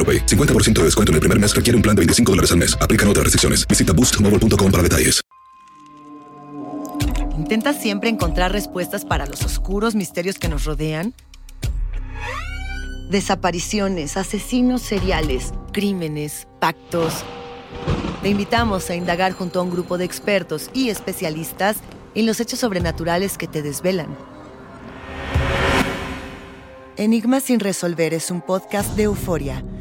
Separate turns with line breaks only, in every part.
AroPay. 50% de descuento en el primer mes requiere un plan de 25 dólares al mes. Aplican otras restricciones. Visita boostmobile.com para detalles.
¿Intentas siempre encontrar respuestas para los oscuros misterios que nos rodean? Desapariciones, asesinos seriales, crímenes, pactos. Te invitamos a indagar junto a un grupo de expertos y especialistas en los hechos sobrenaturales que te desvelan. Enigma sin resolver es un podcast de euforia.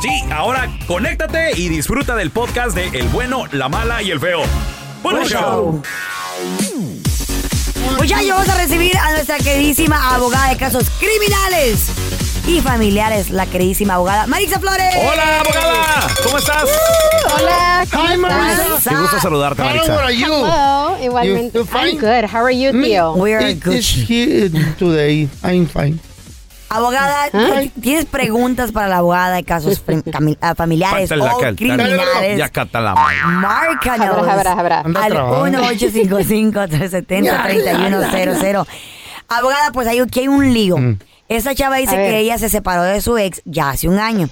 Sí, ahora conéctate y disfruta del podcast de El bueno, la mala y el feo. ¡Buen show!
Pues ya vamos a recibir a nuestra queridísima abogada de casos criminales y familiares, la queridísima abogada Marisa Flores.
¡Hola, abogada! ¿Cómo estás?
Hola,
Hi, Marisa.
Qué gusto saludarte,
How
Marisa.
are you?
Hello, igualmente.
You-?
I'm good. How are you, Tío?
We are good.
it's here today. I'm fine.
Abogada, ¿tienes preguntas para la abogada de casos ah, familiares o criminales?
Ya cata la mano.
Márcanos
Habrá, habrá, habrá.
Al
trabajando.
1-855-370-3100. Abogada, pues hay, aquí hay un lío.
Mm.
Esa chava dice que ella se separó de su ex ya hace un año.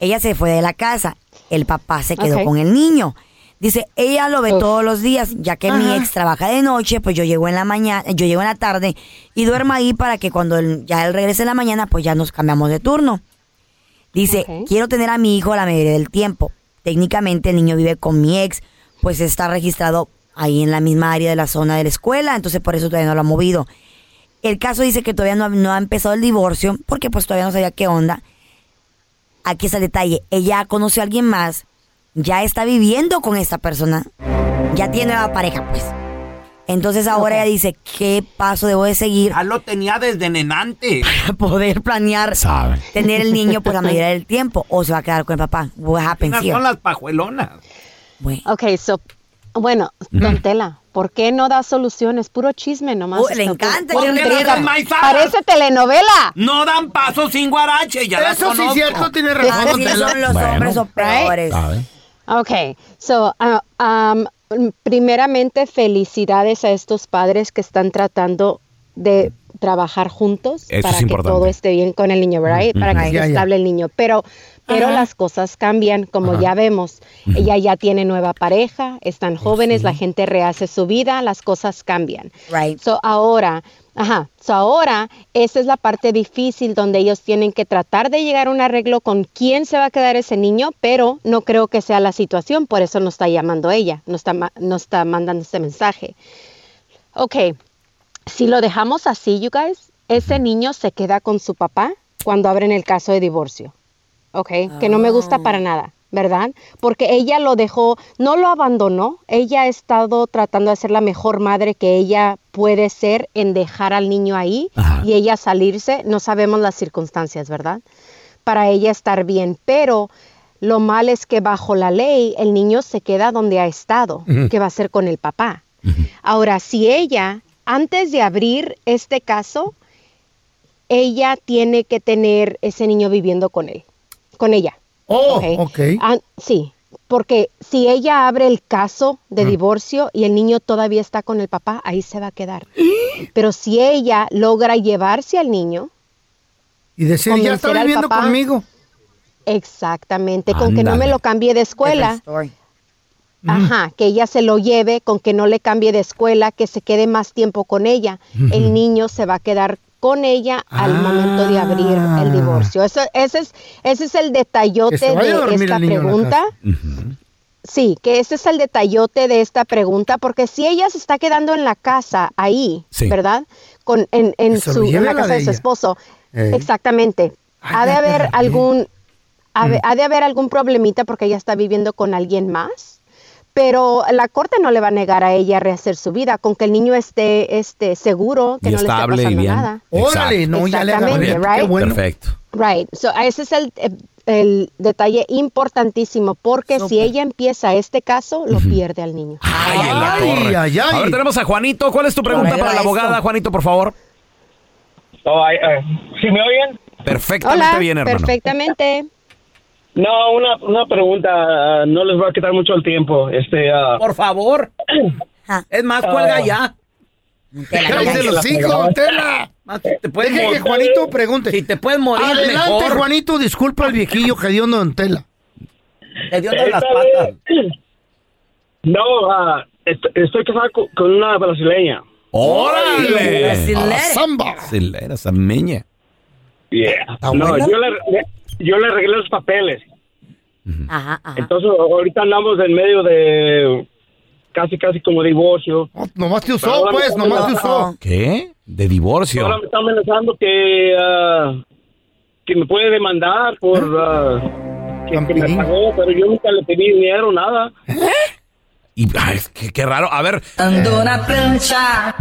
Ella se fue de la casa. El papá se quedó con el niño. Dice, ella lo ve todos los días, ya que mi ex trabaja de noche, pues yo llego en la mañana, yo llego en la tarde y duermo ahí para que cuando él- ya él regrese en la mañana, pues ya nos cambiamos de turno. Dice, quiero tener a mi hijo la mayoría del tiempo. Técnicamente el niño vive con mi ex, pues está registrado ahí en la misma área de la zona de la escuela, entonces por eso todavía no lo ha movido. El caso dice que todavía no ha, no ha empezado el divorcio, porque pues todavía no sabía qué onda. Aquí está el detalle, ella conoció a alguien más, ya está viviendo con esta persona, ya tiene nueva pareja pues. Entonces ahora ella dice, ¿qué paso debo de seguir
Ya lo tenía desde nenante.
para poder planear
Sabe.
tener el niño por la mayoría del tiempo o se va a quedar con el papá? What happens here?
son las pajuelonas.
Bueno.
Ok, so, bueno, Don Tela, ¿por qué no da soluciones? Puro chisme nomás.
Oh, le encanta
dan.
Parece telenovela.
No dan paso sin guarache, ya
Eso sí es cierto, tiene razón.
Así
Tela.
son los
Bueno.
hombres son peores.
Ok, so, ah, um, primeramente felicidades a estos padres que están tratando de trabajar juntos
Eso
para
es
que todo esté bien con el niño, right? Para que esté estable el niño. Pero, pero las cosas cambian, como ya vemos. Ella ya tiene nueva pareja, están jóvenes, la gente rehace su vida, las cosas cambian.
Right.
So ahora, ajá, so ahora esa es la parte difícil donde ellos tienen que tratar de llegar a un arreglo con quién se va a quedar ese niño, pero no creo que sea la situación, por eso nos está llamando ella, nos está, nos está mandando este mensaje. Ok, si lo dejamos así, you guys, ese niño se queda con su papá cuando abren el caso de divorcio. ¿ok? Que no me gusta para nada, ¿verdad? Porque ella lo dejó, no lo abandonó, ella ha estado tratando de ser la mejor madre que ella puede ser en dejar al niño ahí y ella salirse, no sabemos las circunstancias, ¿verdad? Para ella estar bien, pero lo mal es que bajo la ley el niño se queda donde ha estado, que va a ser con el papá. Ahora, si ella, antes de abrir este caso, ella tiene que tener ese niño viviendo con él, con ella.
Oh,
¿ok?
ok.
Ah, sí, porque si ella abre el caso de
Mm.
divorcio y el niño todavía está con el papá, ahí se va a quedar. Pero si ella logra llevarse al niño,
Y decir, ya está viviendo
papá-
conmigo.
exactamente, con que no me lo cambie de escuela, Ajá, que ella se lo lleve, con que no le cambie de escuela, que se quede más tiempo con ella. El niño se va a quedar con ella al momento de abrir el divorcio. Eso, ese, es, ese es el detallote de esta pregunta. Sí, que ese es el detallote de esta pregunta, porque si ella se está quedando en la casa ahí,
Sí.
¿verdad? Con, en, en su, en la casa
de
de su esposo. Exactamente. ha de haber algún, ha, de- ha de haber algún problemita porque ella está viviendo con alguien más. Pero la corte no le va a negar a ella rehacer su vida, con que el niño esté, esté seguro, que
Y
no le esté pasando
bien.
nada.
Órale, no, ya le Qué
right?
bueno.
Perfecto.
Right. So, ese es el, el detalle importantísimo, porque si ella empieza este caso, lo pierde al niño.
Ay, en la
Ay, ay, ay.
A ver, tenemos a Juanito. ¿Cuál es tu pregunta para la
esto.
abogada, Juanito, por favor?
Oh, ay, ay. ¿Sí me oyen?
Perfectamente
Hola,
bien, hermano.
perfectamente.
No, una, una pregunta, ah, no les voy a quitar mucho el tiempo. Este, ah,
Por favor.
Ah.
Es más, cuelga ya.
Cállate los hijos, Tela.
Te puedes
Deje que Juanito pregunte.
Si te puedes morir
Adelante,
mejor.
Juanito, disculpa al viejillo que dio en Tela.
Te dio las patas.
no, est- estoy casado co- con una brasileña.
¡Órale!
Brasilera.
Samba.
Brasilera, esa meña.
Yeah.
¿Está
No, yo le, yo le arreglé los papeles.
Ajá, ajá.
Entonces, ahorita andamos en medio de casi, casi como divorcio.
No, nomás te usó,
ahora
pues, nomás te
Oh,
usó.
oh.
¿Qué? De divorcio.
Ahora me está amenazando que, ah, que me puede demandar por ah, que, que me pagó, pero yo nunca le pedí dinero, nada.
Y, ay, qué, qué raro. A ver,
Andou na prancha,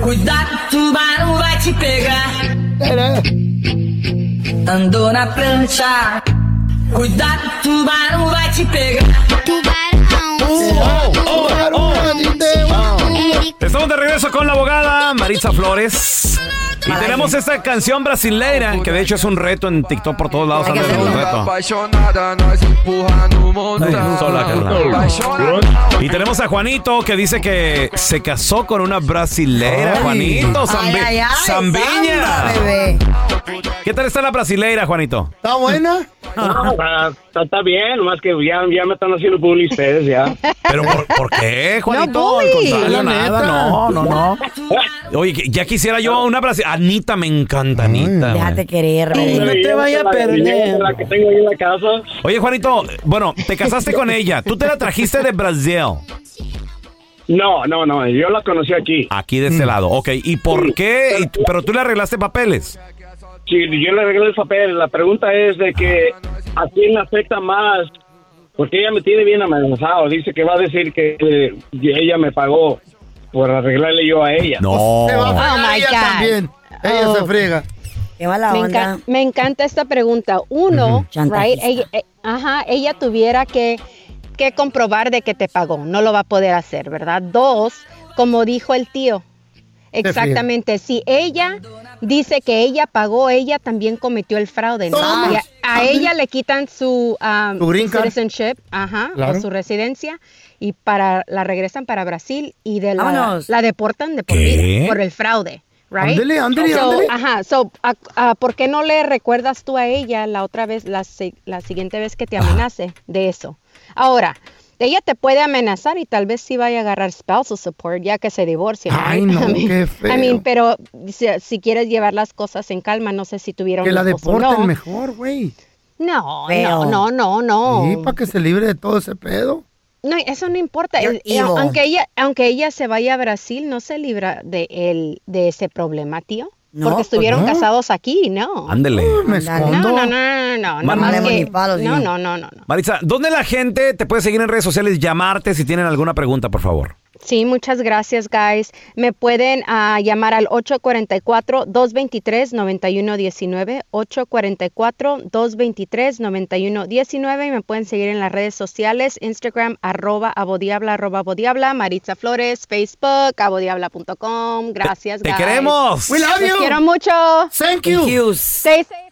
cuidado, tubarão vai te pegar. Andou na prancha, cuidado, tubarão vai te pegar.
estamos de regreso con la abogada Maritza Flores. Y tenemos esta canción brasileira, que de hecho es un reto en TikTok por todos lados.
Hay
un reto.
No
sola. Y tenemos a Juanito que dice que se casó con una brasileira.
Ay.
Juanito, Zambi-
ay,
Zambiña.
samba, bebé.
¿Qué tal está la brasileira, Juanito?
¿Está buena?
No, está, está- está bien, nomás que ya, ya me están haciendo bullying ustedes ya.
¿Pero por, por qué, Juanito? Al
bully.
contrario,
La
nada,
neta.
no, no, no. Oye, ya quisiera yo una brasileira. Anita, me encanta Anita.
Déjate querer,
no te vaya a perder.
La que tengo ahí en la casa.
Oye, Juanito, bueno, te casaste con ella. Tú te la trajiste de Brasil.
No, no, no, yo la conocí aquí.
Aquí de este lado. Ok, ¿y por qué? Y- Pero tú le arreglaste papeles.
Sí, yo le arreglé el papel. La pregunta es de que a quién le afecta más, porque ella me tiene bien amenazado. Dice que va a decir que eh, ella me pagó por arreglarle yo a ella.
No.
Se va a fregar
Oh, my
ella
God.
Ella
Oh.
se friega.
Qué mala
Me,
onda.
enca- me encanta esta pregunta. Uno, right, ella, eh, ajá, ella tuviera que, que comprobar de que te pagó. No lo va a poder hacer, ¿verdad? Dos, como dijo el tío. Exactamente. Si ella dice que ella pagó, ella también cometió el fraude. ¿no? Y a, a ella le quitan su, um,
Su
citizenship, ajá,
Claro.
o su residencia y para la regresan para Brasil y de la, la deportan de por por el fraude. Right?
Ándele, ándele,
So,
ándele.
Ajá, so, a- a- ¿por qué no le recuerdas tú a ella la otra vez, la, la siguiente vez que te amenace de eso? Ahora, ella te puede amenazar y tal vez sí vaya a agarrar spousal support ya que se divorcien.
Ay,
right?
no,
I mean-
qué feo.
I mean, pero si, si quieres llevar las cosas en calma, no sé si tuvieron
Que la deporten
no.
mejor, güey.
No,
Feo.
no, no, no, no.
Sí, para que se libre de todo ese pedo.
No, eso no importa. El- eh, aunque ella, aunque ella se vaya a Brasil, no se libra de el, de ese problema, tío.
No,
porque estuvieron
pues no.
casados aquí, no.
Ándele.
Me
No,
escondo.
no, no, no, no, no,
Mar-
que-
palos,
no, no, no, no.
Maritza, ¿dónde la gente te puede seguir en redes sociales, llamarte si tienen alguna pregunta, por favor?
Sí, muchas gracias, guys. Me pueden ah, llamar al 844-223-9119, 844-223-9119 y me pueden seguir en las redes sociales, Instagram, arroba abodiabla, arroba abodiabla, Maritza Flores, Facebook, abodiabla.com. Gracias,
te
guys.
queremos.
We love
Los
you.
quiero mucho.
Thank you.
Thank you.
Stay safe,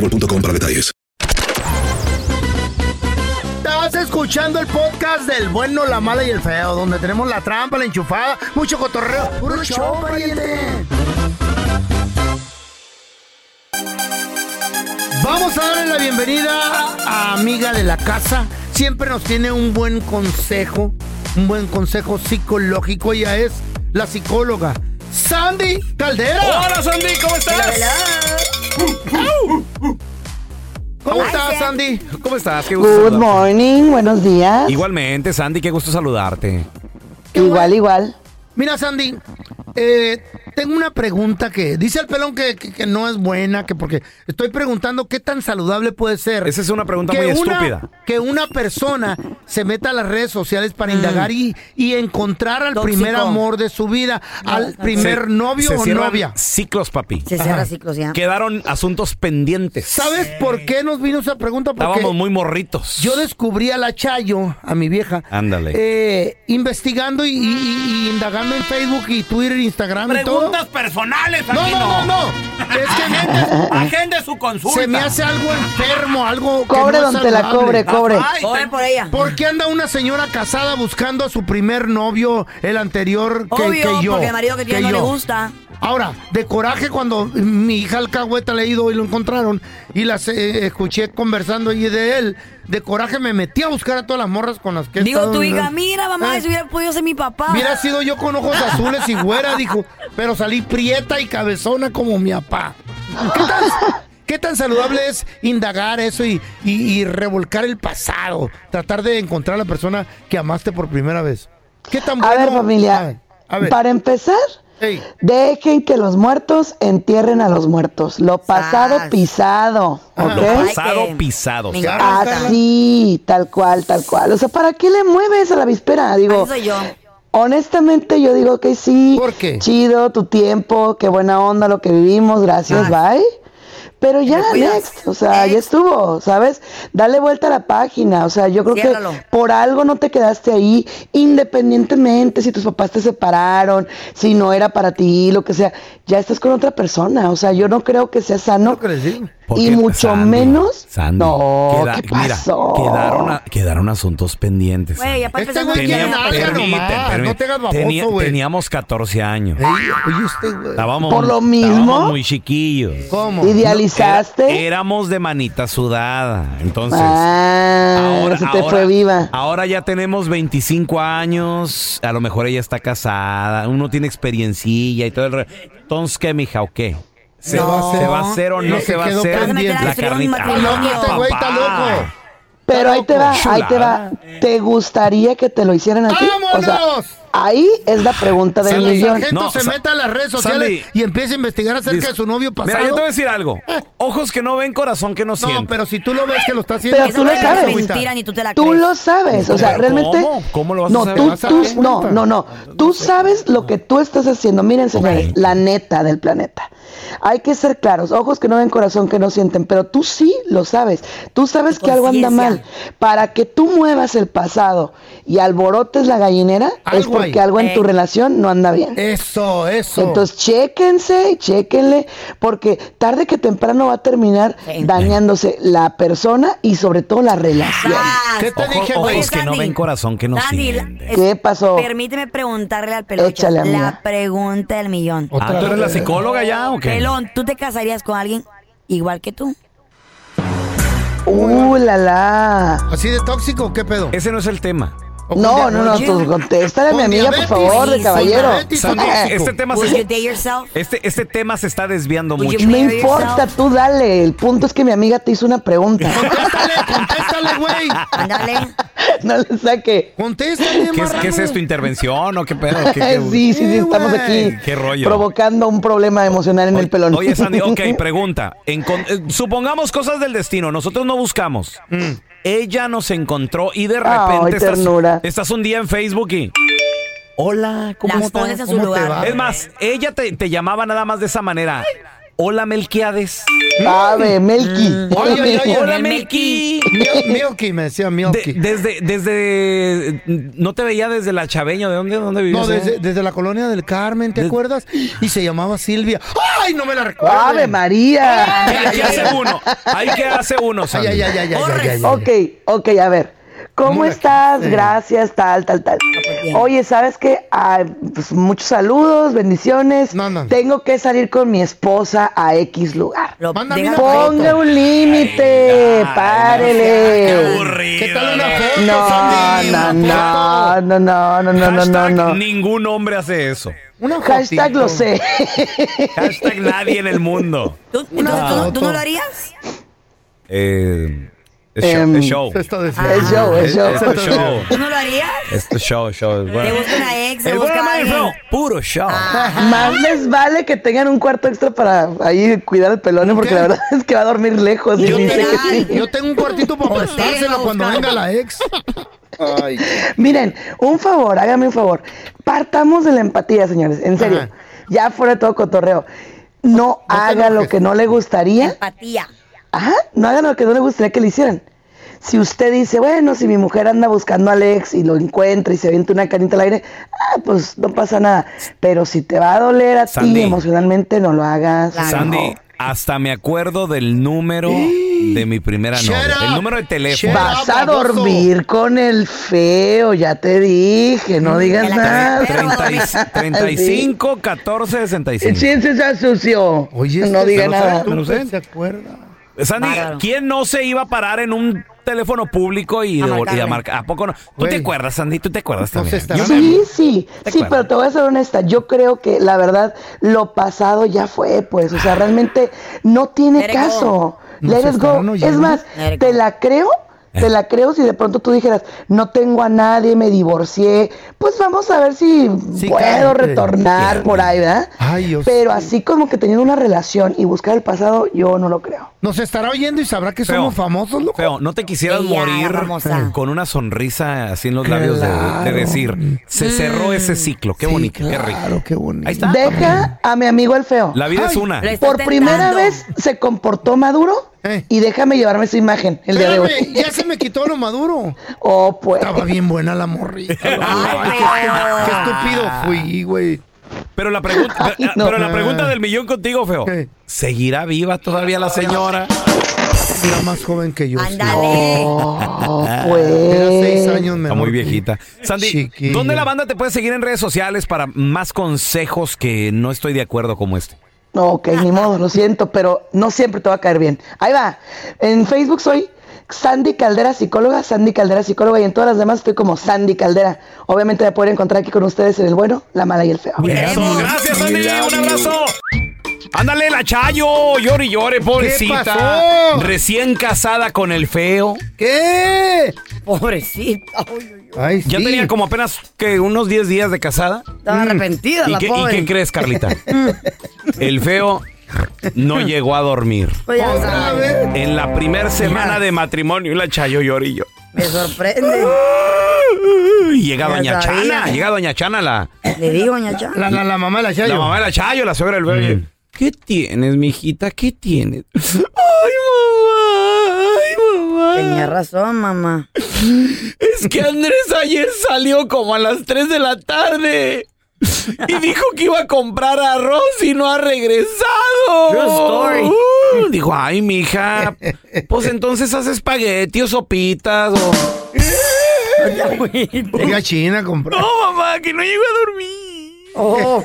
boostmobile.com para detalles.
Estás escuchando el podcast del bueno, la mala y el feo, donde tenemos la trampa, la enchufada, mucho cotorreo. ¡Puro show, pariente! Vamos a darle la bienvenida a amiga de la casa. Siempre nos tiene un buen consejo, un buen consejo psicológico. Ella es la psicóloga Sandy Caldera.
Hola, Sandy, ¿cómo estás?
¿Cómo estás, Sandy?
¿Cómo estás? Qué gusto
Good
saludarte.
morning, buenos días.
Igualmente, Sandy, qué gusto saludarte.
Igual, igual.
Mira, Sandy, eh, tengo una pregunta que dice el pelón que, que- que no es buena, que porque estoy preguntando qué tan saludable puede ser.
Esa es una pregunta
que
muy
una-
estúpida.
Que una persona se meta a las redes sociales para indagar y, y encontrar al
Mm. Tóxico.
primer amor de su vida, al primer
Se-
novio
se
o
cierran
novia.
Ciclos, papi.
Se cierra
Ajá.
ciclos ya.
Quedaron asuntos pendientes.
¿Sabes por qué nos vino esa pregunta? Porque
Estábamos muy morritos.
yo descubrí a la Chayo, a mi vieja,
Ándale.
eh, investigando y, y- y- y en Facebook y Twitter, Instagram y todo.
Preguntas personales
No,
aquí
no, no, no. Es que
Agende, agende su consulta.
se me hace algo enfermo, algo que
Cobre
no es
donde la
saludable.
cobre, cobre.
Ay,
Cobre por ella.
¿Por qué anda una señora casada buscando a su primer novio, el anterior que,
Obvio,
que yo?
porque el marido que tiene no le
yo?
gusta.
Ahora, de coraje cuando mi hija alcahueta le ido y lo encontraron y las eh, escuché conversando y de él, de coraje me metí a buscar a todas las morras con las que
Digo, tu
en-
hija, mira, mamá,
Eh.
si hubiera podido ser mi papá.
Hubiera sido yo con ojos azules y güera, dijo, pero salí prieta y cabezona como mi papá. ¿Qué tan, qué tan saludable es indagar eso y, y- y revolcar el pasado? Tratar de encontrar a la persona que amaste por primera vez. ¿Qué tan
A
bueno?
ver, familia,
A ver, a ver.
para empezar, Dejen que los muertos entierren a los muertos. Lo pasado
Sas.
pisado,
Ajá.
Lo
¿ok?
pasado pisado.
Así, tal cual, tal cual. O sea, ¿para qué le mueves a la víspera? Digo,
Así soy yo.
honestamente yo digo que sí.
¿Por qué?
Chido, tu tiempo, qué buena onda lo que vivimos, gracias, bye. Pero ya, next, o sea, ya estuvo, ¿sabes? Dale vuelta a la página, o sea, yo creo
Ciérralo.
que por algo no te quedaste ahí, independientemente si tus papás te separaron, si no era para ti, lo que sea, ya estás con otra persona, o sea, yo no creo que sea sano. Y mucho menos.
Sandy,
no,
queda-
¿qué
mira,
pasó?
quedaron, a- quedaron asuntos pendientes.
Güey, ya
Este güey no te hagas baboso,
Tenía- teníamos 14 años.
Ey, oye, este güey.
Estábamos,
¿Por lo mismo?
estábamos muy chiquillos.
¿Cómo?
Éramos de manita sudada. Entonces,
ah, se te fue viva.
ahora ya tenemos 25 años. A lo mejor ella está casada. Uno tiene experiencilla y todo el. re- Entonces, ¿qué, mija, o qué? ¿Se,
No.
va, ¿Se va a hacer o no se
se
va a hacer
pendiente.
la
a a
carnita?
matrimonio.
Este güey está
papá.
loco.
Pero ahí te va, ahí te va. ¿Te gustaría que te lo hicieran a ti? O sea,
¡Vámonos!
Ahí es la pregunta del
El
millón.
sargento
No,
se
Sa-
meta a las redes sociales
Sandy.
y empieza a investigar acerca de su novio pasado.
Mira, yo te voy a decir algo. Ojos que no ven, corazón que no
no,
siente.
pero si tú lo ves que lo está haciendo,
Pero tú lo sabes.
es mentira, ni tú te la
Tú
crees.
lo sabes, o sea,
¿Cómo?
realmente.
¿Cómo lo vas a
no,
saber?
Tú,
¿Vas a
tú- no, no, no. Tú sabes lo que tú estás haciendo. Miren, señores, la neta del planeta. Hay que ser claros. Ojos que no ven, corazón que no sienten. Pero tú sí lo sabes. Tú sabes que algo anda mal. Para que tú muevas el pasado y alborotes la gallinera, es
Algo
porque algo en tu
Eh.
relación no anda bien.
Eso, eso.
Entonces, chéquense, chéquenle, porque tarde que temprano va a terminar dañándose la persona y sobre todo la relación.
Ah,
¿Qué te
Ojo-
dije, güey?
que no
Sandy.
ven, corazón que no
¿Qué pasó?
Permíteme preguntarle al pelón.
Échale, amiga.
La pregunta del millón.
Ah, ¿tú eres la psicóloga ya o qué?
Pelón, ¿tú te casarías con alguien igual que tú?
Uh, la la.
¿Así de tóxico? ¿Qué pedo?
Ese no es el tema.
¿O con
No, no, no, tú contéstale a mi
¿Con
amiga, por favor, de caballero.
este tema se, este, este tema se está desviando mucho.
No
marry
importa, tú dale. El punto es que mi amiga te hizo una pregunta.
Contéstale, contéstale, güey.
Ándale.
no le saque.
Contéstale,
¿Qué es. ¿Qué es esto? ¿Intervención o qué pedo? ¿Qué, qué-
sí, sí, sí, estamos aquí
¿Qué rollo?
provocando un problema emocional en el pelón.
Oye, Sandy, ok, pregunta. Eh, supongamos cosas del destino. Nosotros no buscamos. Ella nos encontró y de
Ay,
repente estás,
ternura.
estás un día en Facebook y... Hola, ¿cómo
Las
estás?
pones en su
¿Cómo te
lugar.
va?
Es más, ella te, te llamaba nada más de esa manera. Hola, Melquiades.
Sabe, Melky.
Oye, oye, oye.
Hola,
El
Melqui.
Milky, me decía
De-
Milky.
desde, desde, no te veía desde la Chaveña, ¿de dónde, dónde vivías?
No,
eh?
desde, desde la colonia del Carmen, ¿te acuerdas? Y se llamaba Silvia. ¡Ay, no me la recuerdo!
Ave María.
¿Qué, qué hace uno? Ahí qué hace uno,
Ay,
Sandy?
ay, ay, ay, ay, ay, ay, ay.
Ok, ok, a ver. ¿Cómo
¿Cómo la
estás? Gracias, tal, tal, tal.
pues bien.
Oye, ¿sabes qué? Ah, pues muchos saludos, bendiciones.
No, no.
Tengo que salir con mi esposa a X lugar.
Lo-
Ponga un límite,
Ay, Qué
párele.
aburrido.
¿Qué tal una foto,
No, no, no, no, no, no, no, no, no,
ningún hombre hace eso.
Una
Hashtag
fotito.
lo sé.
Hashtag nadie en el mundo.
¿Tú, entonces, ¿tú, no- tú no
foto.
lo harías?
Eh, es show. Es show.
Es show, es show.
Es show.
¿Tú no lo harías?
Es show, show. Es
Te
bueno.
busca una ex, te busca
Puro show.
Más les vale que tengan un cuarto extra para ahí cuidar el pelón, porque la verdad es que va a dormir lejos.
Yo,
dice que
tengo,
sí.
yo tengo un cuartito para prestárselo cuando venga la ex. Ay.
Miren, un favor, hágame un favor. Partamos de la empatía, señores, en serio.
Ajá.
Ya fuera de todo cotorreo. No,
te
haga lo que no le gustaría.
Empatía.
Ajá, no haga lo que no le gustaría que le hicieran. Si usted dice, bueno, si mi mujer anda buscando a Alex y lo encuentra y se avienta una canita al aire, ah, pues no pasa nada. Pero si te va a doler a
Sandy.
ti emocionalmente, no lo hagas.
Sandy,
no.
hasta me acuerdo del número de mi primera novia. El número de teléfono.
Vas a dormir con el feo, ya te dije, no digas
En la
nada.
casa de perro.
30 y- 35 14 65.
Sí, sí, se sucio.
Oye,
no
este
diga
se lo
nada.
sé.
¿Se acuerda?
Sandy,
Bárbaro.
¿quién no se iba a parar en un teléfono público y,
A
de- y a marcar? ¿A poco no? ¿Tú
Güey.
te acuerdas, Sandy? ¿Tú te acuerdas también?
Sí, sí,
¿Te
sí,
acuerdas?
pero te voy a ser honesta. Yo creo que la verdad, lo pasado ya fue, pues. O sea, realmente no tiene
Let it go.
caso.
Nos
Let it go. Es más,
Let it
te
go.
la creo Te la creo si de pronto tú dijeras, no tengo a nadie, me divorcié. Pues vamos a ver si puedo retornar por ahí, ¿verdad?
Ay, Dios.
Pero así como que teniendo una relación y buscar el pasado, yo no lo creo.
Nos estará oyendo y sabrá que
Feo.
somos famosos, loco.
Feo, ¿no te quisieras
Ella,
morir
famosa.
con una sonrisa así en los labios de- decir, se cerró ese ciclo? Qué bonito, qué rico.
Claro, qué bonito.
Ahí está.
Deja a mi amigo el feo.
La vida es una.
Por primera vez se comportó maduro
Eh.
y déjame llevarme esa imagen el día de hoy.
ya se me quitó lo maduro.
Oh, pues.
Estaba bien buena la morrita. Ay, qué, qué estúpido fui, güey.
Pero la pregunta,
Ay,
pero,
no.
pero la pregunta del millón contigo, Feo. ¿Seguirá viva todavía la señora?
Era más joven que yo.
Ándale.
Oh,
Era
pues.
seis años
Está
menor.
muy viejita. Sandy,
Chiquilla.
¿dónde la banda te puede seguir en redes sociales para más consejos que no estoy de acuerdo como este?
No, ok, ni modo, lo siento, pero no siempre te va a caer bien. Ahí va. En Facebook soy Sandy Caldera Psicóloga, Sandy Caldera Psicóloga, y en todas las demás estoy como Sandy Caldera. Obviamente me pueden encontrar aquí con ustedes en el bueno, la mala y el feo.
Eso, gracias, Sandy. Un abrazo. Ándale, la Chayo. Llore y llore, pobrecita.
pasó?
Recién casada con el feo.
¿Qué?
Pobrecita.
Ay,
Ya tenía como apenas que unos 10 días de casada.
Estaba arrepentida
¿Y
la
qué, y qué crees, Carlita? el feo no llegó a dormir.
Pues ya sabes,
En la primera semana de matrimonio, la Chayo llorillo.
me sorprende.
Y llega
Ya
Doña
sabía.
Chana, llega Doña Chana, la,
Le digo, doña Cha.
La, la, la mamá de la Chayo.
la mamá de la Chayo, la suegra del bebé. ¿Qué tienes, mijita? ¿Qué tienes? Ay, mamá, ay, mamá.
Tenía razón, mamá.
Es que Andrés ayer salió como a las 3 de la tarde. Y dijo que iba a comprar arroz y no ha regresado.
True story.
Uh, dijo, ay, mija, pues entonces haces espagueti o sopitas o...
A China a comprar.
No, mamá, que no llego a dormir.
Oh.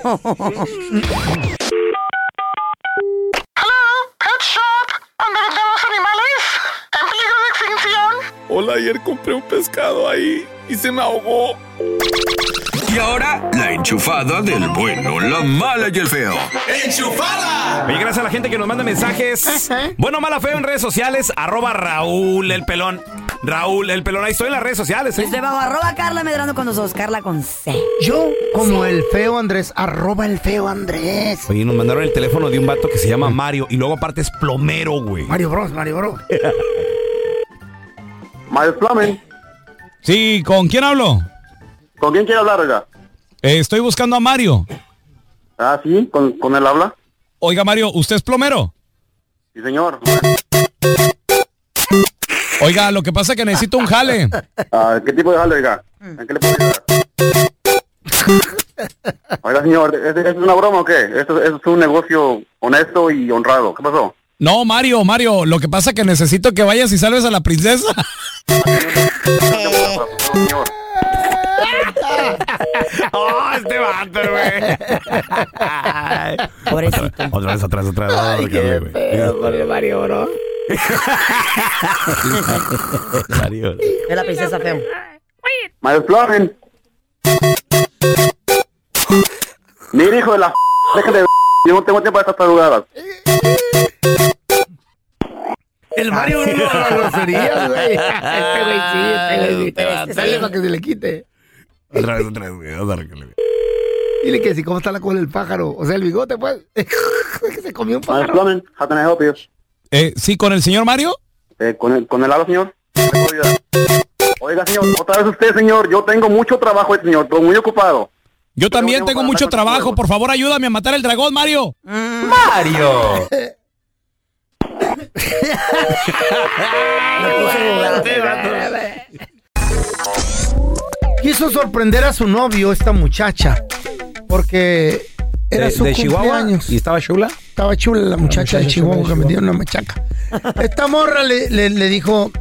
Hola, ayer compré un pescado ahí y se me ahogó.
Y ahora, la enchufada del bueno, la mala y el feo.
Oye, gracias a la gente que nos manda mensajes. Bueno, mala feo en redes sociales, arroba Raúl el pelón. Raúl el pelón, ahí estoy en las redes sociales. ¿eh?
Desde bajo arroba Carla Medrano con nosotros, Carla con C.
Yo, como el feo Andrés, arroba el feo Andrés.
Oye, nos mandaron el teléfono de un vato que se llama Mario y luego aparte es plomero, güey.
Mario Bros, Mario Bros.
Mario Plumbing.
Sí, ¿con quién hablo?
¿Con quién quiere hablar, oiga?
Eh, estoy buscando a Mario.
Ah, sí, con, con él habla.
Oiga, Mario, ¿usted es plomero?
Sí, señor.
Oiga, lo que pasa es que necesito un jale.
Ah, ¿Qué tipo de jale, oiga? ¿En qué le puedo ayudar? Oiga, señor, ¿es, es una broma o qué? Esto, esto es un negocio honesto y honrado. ¿Qué pasó?
No, Mario, Mario, lo que pasa es que necesito que vayas y salves a la princesa.
¡Oh, este vato, güey!
Pobrecito.
Otra vez atrás, otra vez. Ay, qué
Pobre Mario, bro.
Mario.
Es la princesa feo.
Mario Plumbing. Mira, hijo de la... Déjate de... Yo no tengo tiempo para estas tarugadas.
El Mario no la grosería, güey. Este güey sí, este güey sí. Dale para que se le quite.
Otra vez, otra vez, güey. Vamos a arreglarle.
Dile que si cómo está la cola del pájaro. O sea, el bigote, pues. que se comió un pájaro.
Plumbing, how can I help you?
Eh, sí, con el señor Mario.
Eh, ¿con, el, ¿Con el habla, señor? Oiga, señor, otra vez usted, señor. Yo tengo mucho trabajo, señor. Estoy muy ocupado.
Yo también tengo mucho trabajo. Por favor, ayúdame a matar el dragón, Mario.
Mario.
Quiso sorprender a su novio, esta muchacha. Porque era
¿De,
su
de Chihuahua?
cumpleaños.
¿Y estaba chula?
Estaba chula la muchacha de
muchacha
Chihuahua que me dio una machaca. Esta morra le, le- le dijo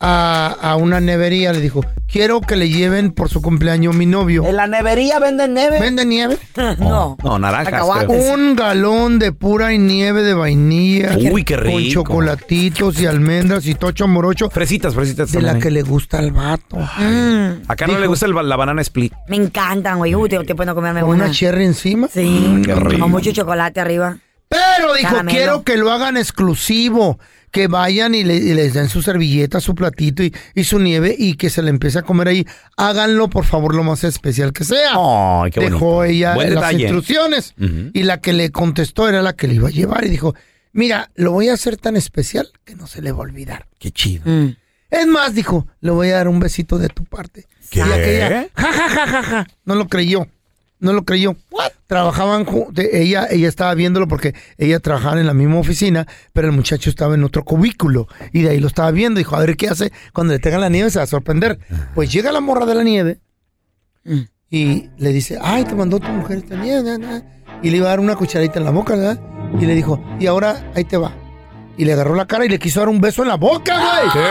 a, a una nevería, le dijo, quiero que le lleven por su cumpleaños mi novio.
¿En la nevería venden nieve?
¿Vende nieve?
No.
No, naranjas.
Un galón de pura nieve de vainilla.
Uy, qué
Con
rico.
chocolatitos y almendras y tocho morocho.
Fresitas, fresitas.
De la que le gusta al vato.
Mm,
Acá no le gusta el ba- la banana split.
me encantan, güey. Uy, tengo tiempo de no comerme
Con
una.
una cherry encima.
Sí.
qué rico.
Con mucho chocolate arriba.
Pero dijo,
Caramelo.
quiero que lo hagan exclusivo. Que vayan y, le- y les den su servilleta, su platito y, y su nieve y que se le empiece a comer ahí. Háganlo, por favor, lo más especial que sea.
Qué
Dejó ella
Buen
las
detalle.
instrucciones. Y la que le contestó era la que le iba a llevar y dijo, mira, lo voy a hacer tan especial que no se le va a olvidar.
Qué chido.
Mm.
Es más, dijo, le voy a dar un besito de tu parte.
¿Qué?
Y aquella, ja, ja, ja, ja, ja. No lo creyó. No lo creyó. Trabajaban, ju- de- ella, ella estaba viéndolo porque ella trabajaba en la misma oficina, pero el muchacho estaba en otro cubículo y de ahí lo estaba viendo. Dijo, a ver qué hace cuando le tengan la nieve, se va a sorprender. Pues llega la morra de la nieve y le dice, ay, te mandó tu mujer esta nieve. na, na". Y le iba a dar una cucharadita en la boca, ¿verdad? Y le dijo, y ahora ahí te va. Y le agarró la cara y le quiso dar un beso en la boca, güey.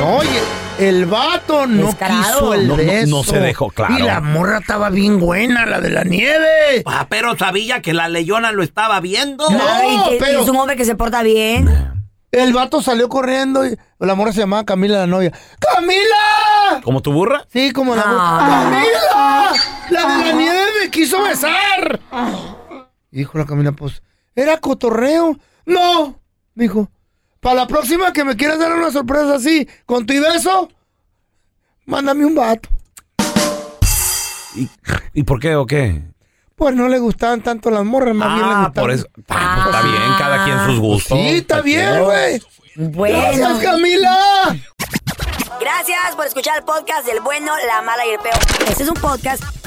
No, oye, el vato no
Descarado.
quiso el
No, no,
beso.
no se dejó, claro.
Y la morra estaba bien buena, la de la nieve.
Ah, pero sabía que la leyona lo estaba viendo.
Ay, que-
pero-
Es un hombre que se porta bien.
El vato salió corriendo y la morra se llamaba Camila, la novia. ¡Camila!
¿Como tu burra?
Sí, como la
Ah.
¡Camila! La de la nieve me quiso besar. Dijo la Camila, pues, ¿era cotorreo? No, dijo. Para la próxima que me quieras dar una sorpresa así, con tu y beso, mándame un vato.
¿Y, y por qué o qué?
Pues no le gustaban tanto las morras, más bien le
Ah,
gustaban.
por eso. Ah, pues está bien, cada quien sus gustos.
Sí, está bien, güey.
Bueno.
Gracias, Camila.
Gracias por escuchar el podcast del bueno, la mala y el peor. Este es un podcast